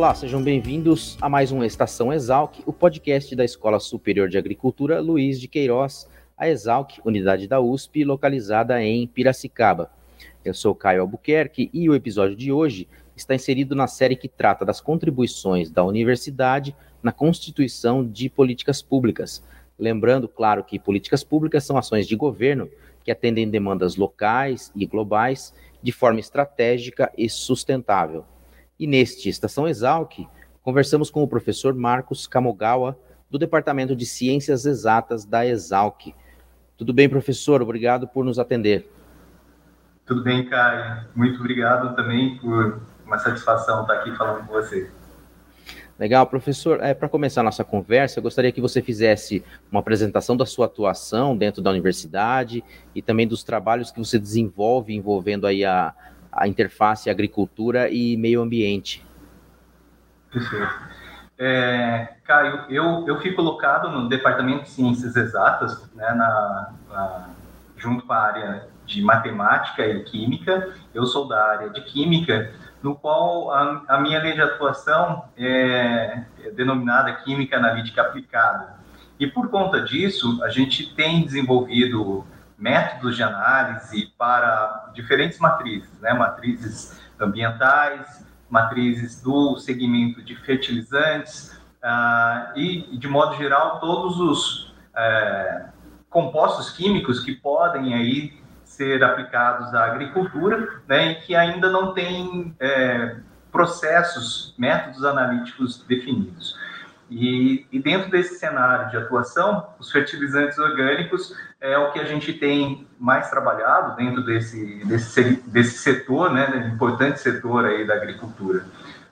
Olá, sejam bem-vindos a mais um Estação Exalc, o podcast da Escola Superior de Agricultura Luiz de Queiroz, a Exalc, unidade da USP, localizada em Piracicaba. Eu sou Caio Albuquerque e o episódio de hoje está inserido na série que trata das contribuições da universidade na constituição de políticas públicas. Lembrando, claro, que políticas públicas são ações de governo que atendem demandas locais e globais de forma estratégica e sustentável. E neste Estação Exalc, conversamos com o professor Marcos Kamogawa, do Departamento de Ciências Exatas da Exalc. Tudo bem, professor? Obrigado por nos atender. Tudo bem, Caio. Muito obrigado também por uma satisfação estar aqui falando com você. Legal, professor. É, Para começar a nossa conversa, eu gostaria que você fizesse uma apresentação da sua atuação dentro da universidade e também dos trabalhos que você desenvolve envolvendo aí a, a interface agricultura e meio ambiente. Perfeito. É, Caio, eu, eu fui colocado no Departamento de Ciências Exatas, né, na, na, junto com a área de Matemática e Química. Eu sou da área de Química, no qual a, a minha linha de atuação é, é denominada Química Analítica Aplicada. E por conta disso, a gente tem desenvolvido métodos de análise para diferentes matrizes, né? matrizes ambientais, matrizes do segmento de fertilizantes uh, e, de modo geral, todos os uh, compostos químicos que podem aí ser aplicados à agricultura, né, e que ainda não tem é, processos, métodos analíticos definidos. E, e, dentro desse cenário de atuação, os fertilizantes orgânicos é o que a gente tem mais trabalhado dentro desse, desse, desse setor, né, importante setor aí da agricultura.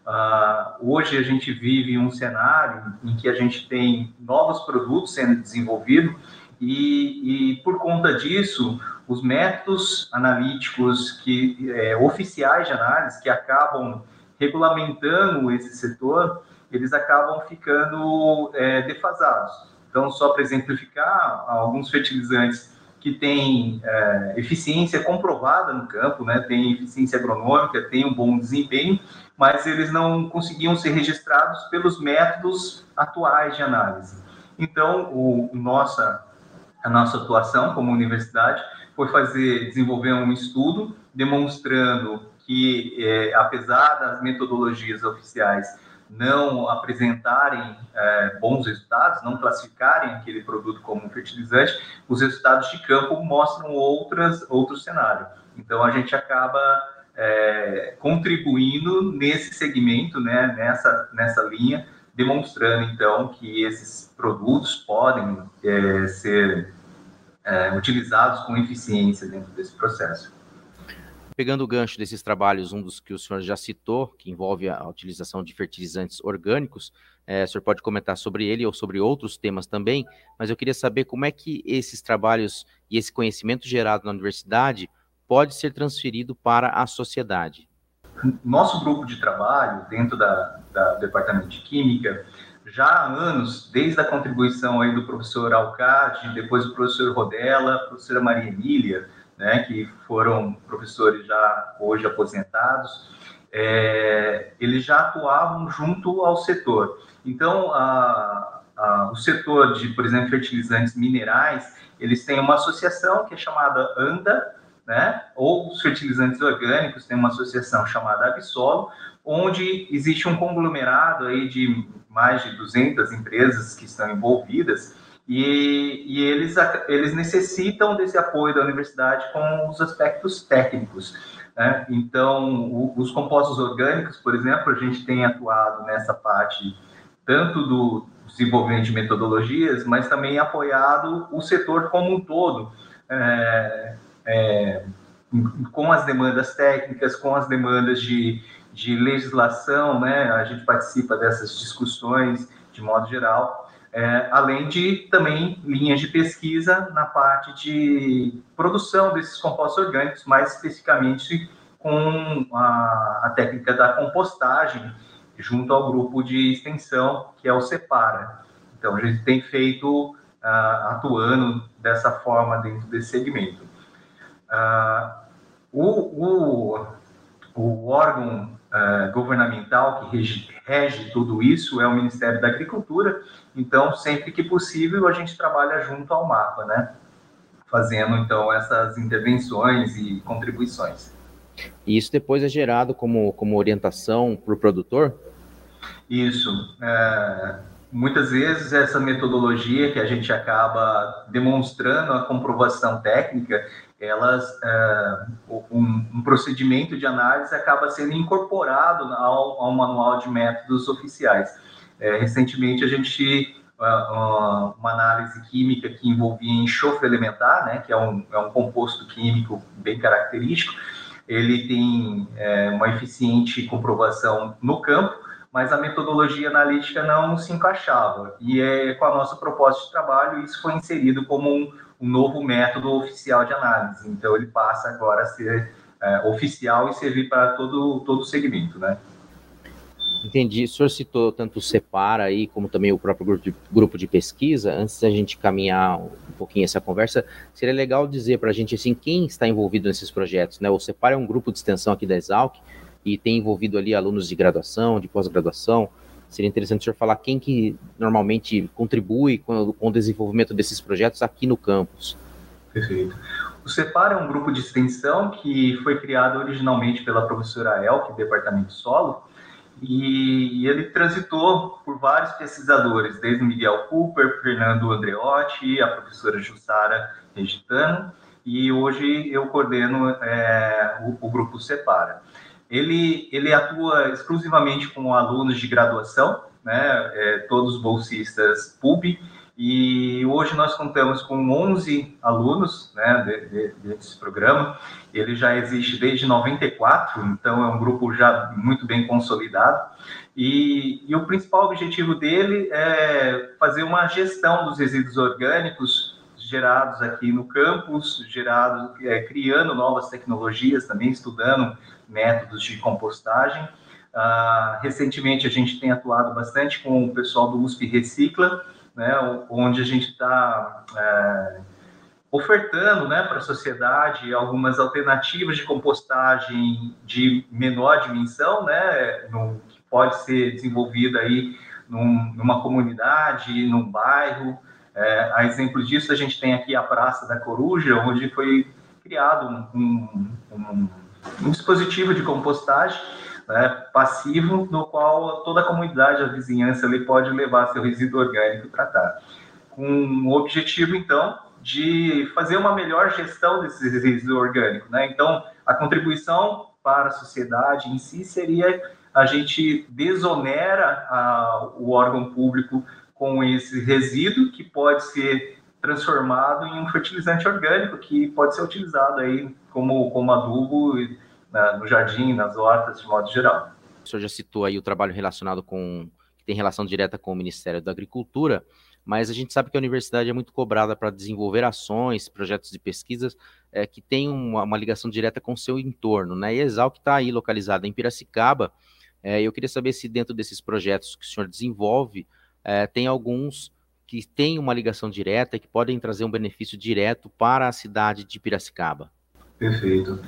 Uh, hoje a gente vive um cenário em que a gente tem novos produtos sendo desenvolvidos e, e por conta disso, os métodos analíticos que é, oficiais de análise que acabam regulamentando esse setor, eles acabam ficando é, defasados. Então, só para exemplificar, alguns fertilizantes que têm é, eficiência comprovada no campo, né, tem eficiência agronômica, tem um bom desempenho, mas eles não conseguiam ser registrados pelos métodos atuais de análise. Então, o, nossa, a nossa atuação como universidade foi fazer, desenvolver um estudo demonstrando que, é, apesar das metodologias oficiais não apresentarem é, bons resultados, não classificarem aquele produto como fertilizante, os resultados de campo mostram outras, outro cenário. Então, a gente acaba é, contribuindo nesse segmento, né, nessa, nessa linha, demonstrando, então, que esses produtos podem é, ser é, utilizados com eficiência dentro desse processo. Pegando o gancho desses trabalhos, um dos que o senhor já citou, que envolve a utilização de fertilizantes orgânicos, é, o senhor pode comentar sobre ele ou sobre outros temas também, mas eu queria saber como é que esses trabalhos e esse conhecimento gerado na universidade pode ser transferido para a sociedade. Nosso grupo de trabalho, dentro da, da Departamento de Química, já há anos, desde a contribuição aí do professor Alcade, depois do professor Rodella, professora Maria Emília, né, que foram professores já hoje aposentados, é, eles já atuavam junto ao setor. Então, a, a, o setor de, por exemplo, fertilizantes minerais, eles têm uma associação que é chamada ANDA, né, ou os fertilizantes orgânicos têm uma associação chamada Absolo, onde existe um conglomerado aí de mais de 200 empresas que estão envolvidas, e, e, eles, eles necessitam desse apoio da universidade com os aspectos técnicos. Né? Então, o, os compostos orgânicos, por exemplo, a gente tem atuado nessa parte tanto do desenvolvimento de metodologias, mas também apoiado o setor como um todo, é, é, com as demandas técnicas, com as demandas de, de legislação, né? A gente participa dessas discussões de modo geral, é, além de também linhas de pesquisa na parte de produção desses compostos orgânicos, mais especificamente com a, a técnica da compostagem, junto ao grupo de extensão, que é o Separa. Então, a gente tem feito, uh, atuando dessa forma dentro desse segmento. Uh, o, o, o, órgão uh, governamental que rege, rege, tudo isso é o Ministério da Agricultura, então, sempre que possível, a gente trabalha junto ao MAPA, né? Fazendo, então, essas intervenções e contribuições. E isso depois é gerado como, como orientação para o produtor? Isso. É, muitas vezes essa metodologia que a gente acaba demonstrando a comprovação técnica, elas é, um, um, procedimento de análise acaba sendo incorporado ao, ao manual de métodos oficiais. É, recentemente a gente uma, uma, análise química que envolvia enxofre elementar, né, que é um, é um composto químico bem característico. Ele tem é, uma eficiente comprovação no campo, mas a metodologia analítica não se encaixava. E é com a nossa proposta de trabalho, isso foi inserido como um, um novo método oficial de análise. Então, ele passa agora a ser é, oficial e servir para todo, todo o segmento, né? Entendi. O senhor citou tanto o Separa aí, como também o próprio grupo de, grupo de pesquisa. Antes da gente caminhar um pouquinho essa conversa, seria legal dizer para a gente assim, quem está envolvido nesses projetos. Né? O Separa é um grupo de extensão aqui da Exalc, e tem envolvido ali alunos de graduação, de pós-graduação. Seria interessante o senhor falar quem que normalmente contribui com, com o desenvolvimento desses projetos aqui no campus. Perfeito. O CEPAR é um grupo de extensão que foi criado originalmente pela professora Elke, Departamento Solo, e ele transitou por vários pesquisadores, desde Miguel Cooper, Fernando Andreotti, a professora Jussara Regitano, e hoje eu coordeno é, o, o grupo Separa. Ele, ele atua exclusivamente com alunos de graduação, né, é, todos bolsistas PUB, e hoje nós contamos com 11 alunos né, de, de, desse programa. Ele já existe desde 94, então é um grupo já muito bem consolidado. E, e o principal objetivo dele é fazer uma gestão dos resíduos orgânicos gerados aqui no campus, gerados, é, criando novas tecnologias também, estudando métodos de compostagem. Uh, recentemente a gente tem atuado bastante com o pessoal do USP Recicla, né, onde a gente está é, ofertando né, para a sociedade algumas alternativas de compostagem de menor dimensão, né, no, que pode ser desenvolvida aí num, numa comunidade, num bairro. É, a exemplo disso, a gente tem aqui a Praça da Coruja, onde foi criado um, um, um dispositivo de compostagem né, passivo, no qual toda a comunidade, a vizinhança, ele pode levar seu resíduo orgânico tratado. Com o objetivo, então, de fazer uma melhor gestão desse resíduo orgânico. Né? Então, a contribuição para a sociedade em si seria a gente desonera a, o órgão público com esse resíduo que pode ser transformado em um fertilizante orgânico que pode ser utilizado aí como, como adubo no jardim, nas hortas, de modo geral. O senhor já citou aí o trabalho relacionado com, que tem relação direta com o Ministério da Agricultura, mas a gente sabe que a universidade é muito cobrada para desenvolver ações, projetos de pesquisas é, que têm uma, uma, ligação direta com o seu entorno, né? E a Exalc está aí localizada em Piracicaba. É, eu queria saber se dentro desses projetos que o senhor desenvolve, é, tem alguns que têm uma ligação direta e que podem trazer um benefício direto para a cidade de Piracicaba. Perfeito.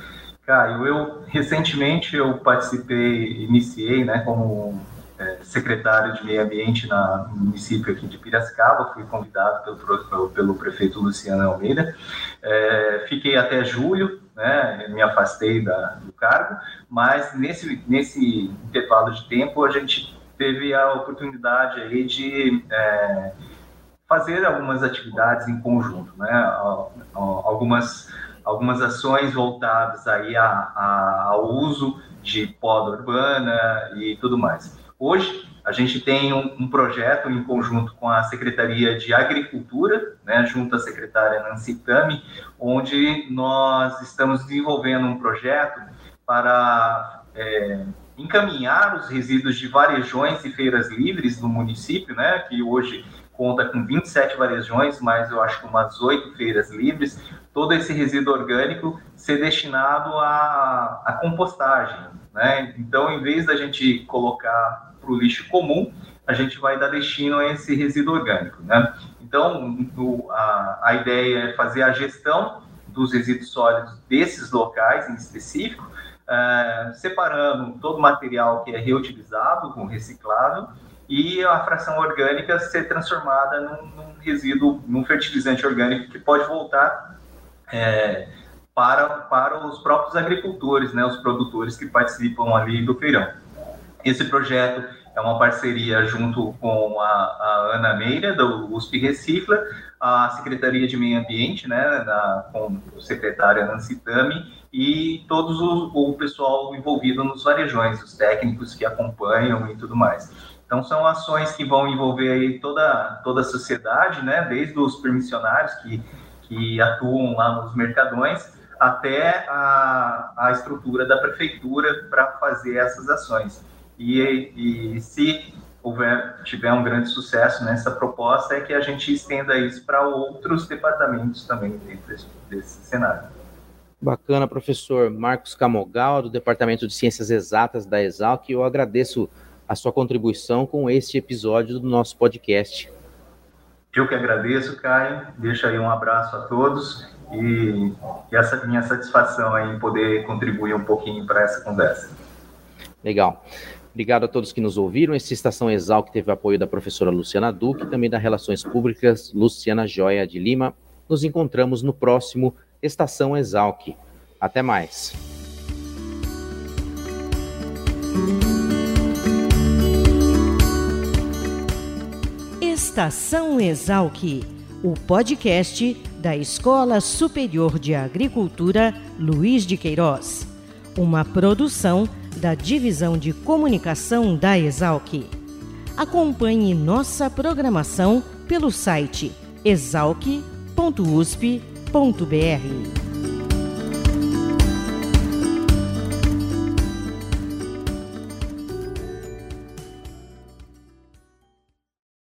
Caio, eu recentemente eu participei, iniciei, né, como é, secretário de meio ambiente na, no município aqui de Piracicaba, fui convidado pelo, pelo prefeito Luciano Almeida, é, fiquei até julho, né, me afastei da, do cargo, mas nesse, nesse intervalo de tempo a gente teve a oportunidade aí de é, fazer algumas atividades em conjunto, né, algumas algumas ações voltadas aí a, a, ao uso de poda urbana e tudo mais. Hoje, a gente tem um, um, projeto em conjunto com a Secretaria de Agricultura, né, junto à secretária Nancy Tami, onde nós estamos desenvolvendo um projeto para é, encaminhar os resíduos de varejões e feiras livres no município, né, que hoje conta com 27 varejões, mais eu acho que umas oito feiras livres, todo esse resíduo orgânico ser destinado à, à compostagem. Né? Então, em vez da gente colocar para o lixo comum, a gente vai dar destino a esse resíduo orgânico. Né? Então, o, a, a ideia é fazer a gestão dos resíduos sólidos desses locais em específico, é, separando todo o material que é reutilizável, com reciclável, e a fração orgânica ser transformada num, num resíduo, num fertilizante orgânico que pode voltar é, para, para os próprios agricultores, né, os produtores que participam ali do feirão. Esse projeto é uma parceria junto com a, a Ana Meira, do USP Recicla, a Secretaria de Meio Ambiente, né, da, com o secretário Nancy Tami, e todos o, o pessoal envolvido nos varejões, os técnicos que acompanham e tudo mais. Então, são ações que vão envolver aí toda, toda a sociedade, né, desde os permissionários que, que atuam lá nos mercadões, até a, a estrutura da prefeitura para fazer essas ações. E, e se houver, tiver um grande sucesso nessa proposta, é que a gente estenda isso para outros departamentos também dentro desse, desse cenário. Bacana, professor Marcos Camogal, do Departamento de Ciências Exatas da Exalc. Eu agradeço a sua contribuição com este episódio do nosso podcast. Eu que agradeço, Caio. Deixa aí um abraço a todos e, e essa minha satisfação em poder contribuir um pouquinho para essa conversa. Legal. Obrigado a todos que nos ouviram. Essa Estação Exalc teve apoio da professora Luciana Duque também da Relações Públicas Luciana Joia de Lima. Nos encontramos no próximo Estação Exalc. Até mais. Estação Exalc, o podcast da Escola Superior de Agricultura Luiz de Queiroz. Uma produção da Divisão de Comunicação da Exalc. Acompanhe nossa programação pelo site exalc.usp.br. .br